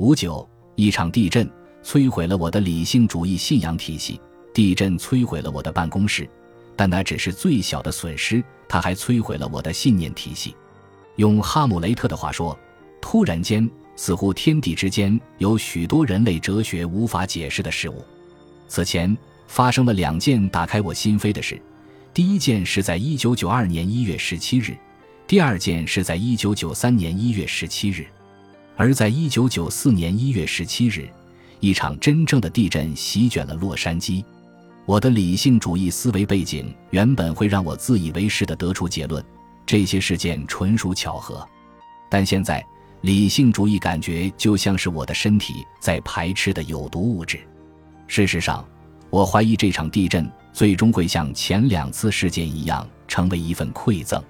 五九，一场地震摧毁了我的理性主义信仰体系，地震摧毁了我的办公室，但那只是最小的损失，它还摧毁了我的信念体系。用哈姆雷特的话说，突然间，似乎天地之间有许多人类哲学无法解释的事物。此前发生了两件打开我心扉的事，第一件是在一九九二年一月十七日，第二件是在一九九三年一月十七日。而在一九九四年一月十七日，一场真正的地震席卷了洛杉矶。我的理性主义思维背景原本会让我自以为是地得出结论：这些事件纯属巧合。但现在，理性主义感觉就像是我的身体在排斥的有毒物质。事实上，我怀疑这场地震最终会像前两次事件一样，成为一份馈赠。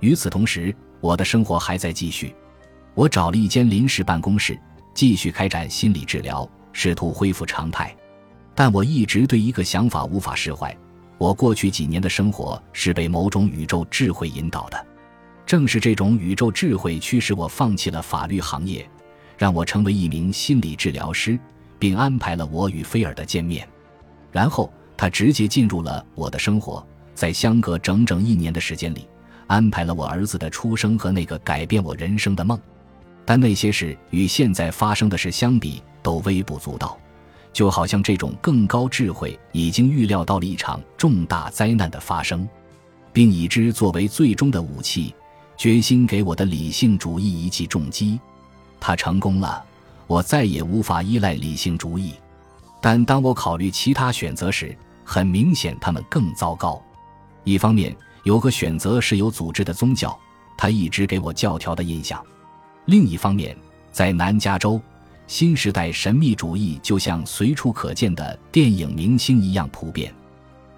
与此同时，我的生活还在继续。我找了一间临时办公室，继续开展心理治疗，试图恢复常态。但我一直对一个想法无法释怀：我过去几年的生活是被某种宇宙智慧引导的。正是这种宇宙智慧驱使我放弃了法律行业，让我成为一名心理治疗师，并安排了我与菲尔的见面。然后他直接进入了我的生活，在相隔整整一年的时间里，安排了我儿子的出生和那个改变我人生的梦。但那些事与现在发生的事相比都微不足道，就好像这种更高智慧已经预料到了一场重大灾难的发生，并以之作为最终的武器，决心给我的理性主义一记重击。他成功了，我再也无法依赖理性主义。但当我考虑其他选择时，很明显他们更糟糕。一方面，有个选择是有组织的宗教，它一直给我教条的印象。另一方面，在南加州，新时代神秘主义就像随处可见的电影明星一样普遍。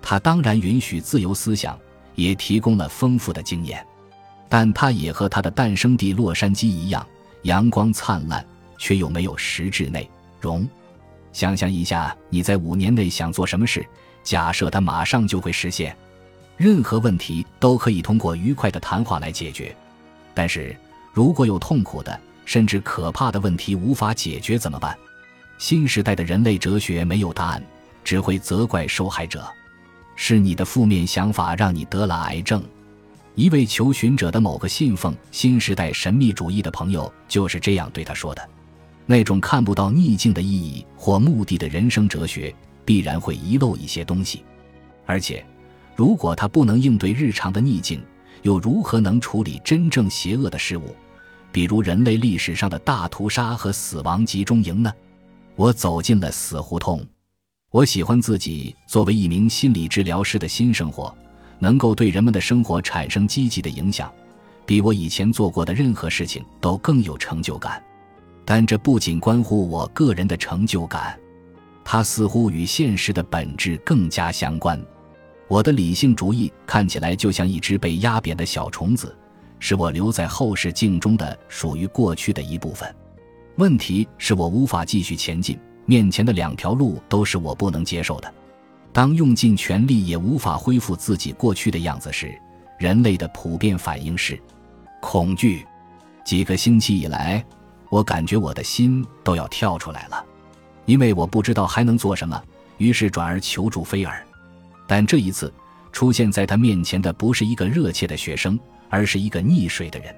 它当然允许自由思想，也提供了丰富的经验，但它也和它的诞生地洛杉矶一样，阳光灿烂，却又没有实质内容。想象一下，你在五年内想做什么事，假设它马上就会实现。任何问题都可以通过愉快的谈话来解决，但是。如果有痛苦的甚至可怕的问题无法解决怎么办？新时代的人类哲学没有答案，只会责怪受害者。是你的负面想法让你得了癌症。一位求寻者的某个信奉新时代神秘主义的朋友就是这样对他说的：“那种看不到逆境的意义或目的的人生哲学，必然会遗漏一些东西。而且，如果他不能应对日常的逆境，又如何能处理真正邪恶的事物，比如人类历史上的大屠杀和死亡集中营呢？我走进了死胡同。我喜欢自己作为一名心理治疗师的新生活，能够对人们的生活产生积极的影响，比我以前做过的任何事情都更有成就感。但这不仅关乎我个人的成就感，它似乎与现实的本质更加相关。我的理性主义看起来就像一只被压扁的小虫子，是我留在后视镜中的属于过去的一部分。问题是我无法继续前进，面前的两条路都是我不能接受的。当用尽全力也无法恢复自己过去的样子时，人类的普遍反应是恐惧。几个星期以来，我感觉我的心都要跳出来了，因为我不知道还能做什么，于是转而求助菲尔。但这一次，出现在他面前的不是一个热切的学生，而是一个溺水的人。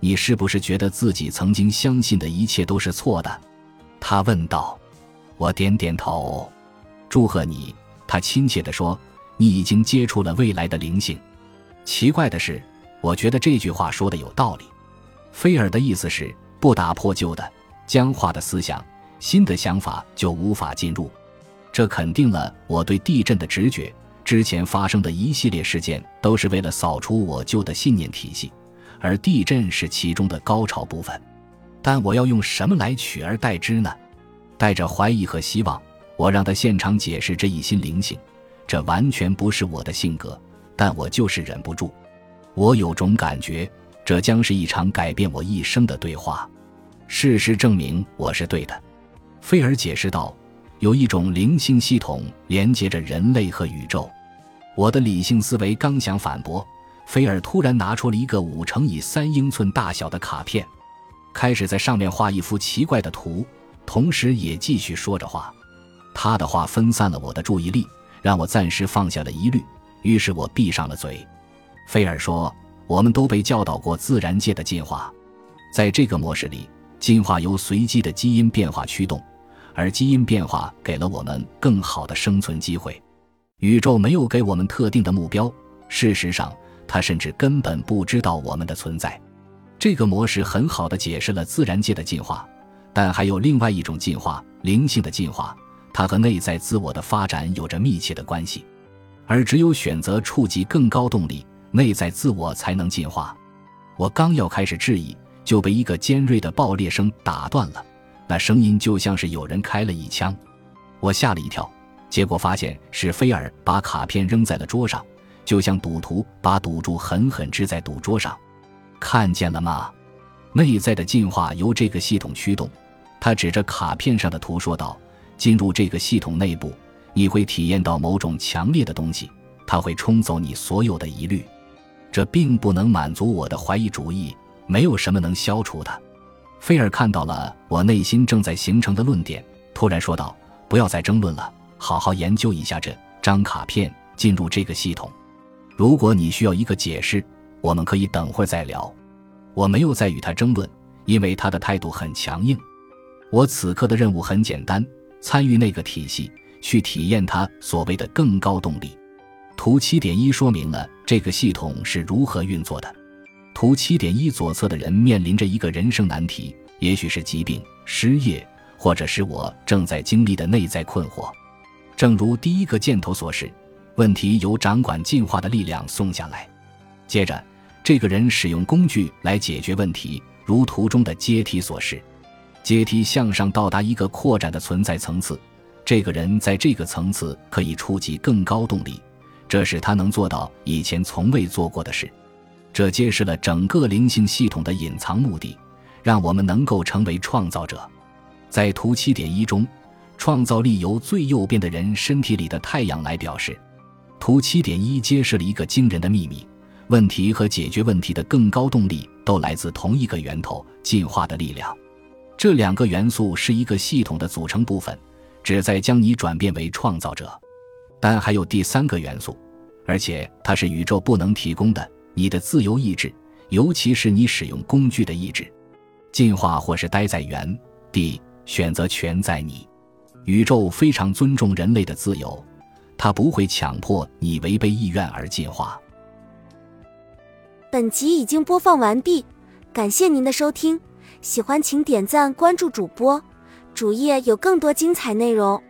你是不是觉得自己曾经相信的一切都是错的？他问道。我点点头。祝贺你，他亲切地说。你已经接触了未来的灵性。奇怪的是，我觉得这句话说的有道理。菲尔的意思是，不打破旧的、僵化的思想，新的想法就无法进入。这肯定了我对地震的直觉。之前发生的一系列事件都是为了扫除我旧的信念体系，而地震是其中的高潮部分。但我要用什么来取而代之呢？带着怀疑和希望，我让他现场解释这一新灵性。这完全不是我的性格，但我就是忍不住。我有种感觉，这将是一场改变我一生的对话。事实证明我是对的，菲尔解释道。有一种灵性系统连接着人类和宇宙。我的理性思维刚想反驳，菲尔突然拿出了一个五乘以三英寸大小的卡片。开始在上面画一幅奇怪的图，同时也继续说着话。他的话分散了我的注意力，让我暂时放下了疑虑，于是我闭上了嘴。菲尔说：“我们都被教导过自然界的进化，在这个模式里，进化由随机的基因变化驱动，而基因变化给了我们更好的生存机会。宇宙没有给我们特定的目标，事实上，它甚至根本不知道我们的存在。这个模式很好的解释了自然界的进化，但还有另外一种进化——灵性的进化，它和内在自我的发展有着密切的关系，而只有选择触及更高动力。”内在自我才能进化。我刚要开始质疑，就被一个尖锐的爆裂声打断了。那声音就像是有人开了一枪，我吓了一跳。结果发现是菲尔把卡片扔在了桌上，就像赌徒把赌注狠狠支在赌桌上。看见了吗？内在的进化由这个系统驱动。他指着卡片上的图说道：“进入这个系统内部，你会体验到某种强烈的东西，它会冲走你所有的疑虑。”这并不能满足我的怀疑主义，没有什么能消除它。菲尔看到了我内心正在形成的论点，突然说道：“不要再争论了，好好研究一下这张卡片，进入这个系统。如果你需要一个解释，我们可以等会儿再聊。”我没有再与他争论，因为他的态度很强硬。我此刻的任务很简单：参与那个体系，去体验它所谓的更高动力。图七点一说明了这个系统是如何运作的。图七点一左侧的人面临着一个人生难题，也许是疾病、失业，或者是我正在经历的内在困惑。正如第一个箭头所示，问题由掌管进化的力量送下来。接着，这个人使用工具来解决问题，如图中的阶梯所示。阶梯向上到达一个扩展的存在层次，这个人在这个层次可以触及更高动力。这是他能做到以前从未做过的事，这揭示了整个灵性系统的隐藏目的，让我们能够成为创造者。在图七点一中，创造力由最右边的人身体里的太阳来表示。图七点一揭示了一个惊人的秘密：问题和解决问题的更高动力都来自同一个源头——进化的力量。这两个元素是一个系统的组成部分，旨在将你转变为创造者。但还有第三个元素，而且它是宇宙不能提供的：你的自由意志，尤其是你使用工具的意志。进化或是待在原地，选择权在你。宇宙非常尊重人类的自由，它不会强迫你违背意愿而进化。本集已经播放完毕，感谢您的收听，喜欢请点赞关注主播，主页有更多精彩内容。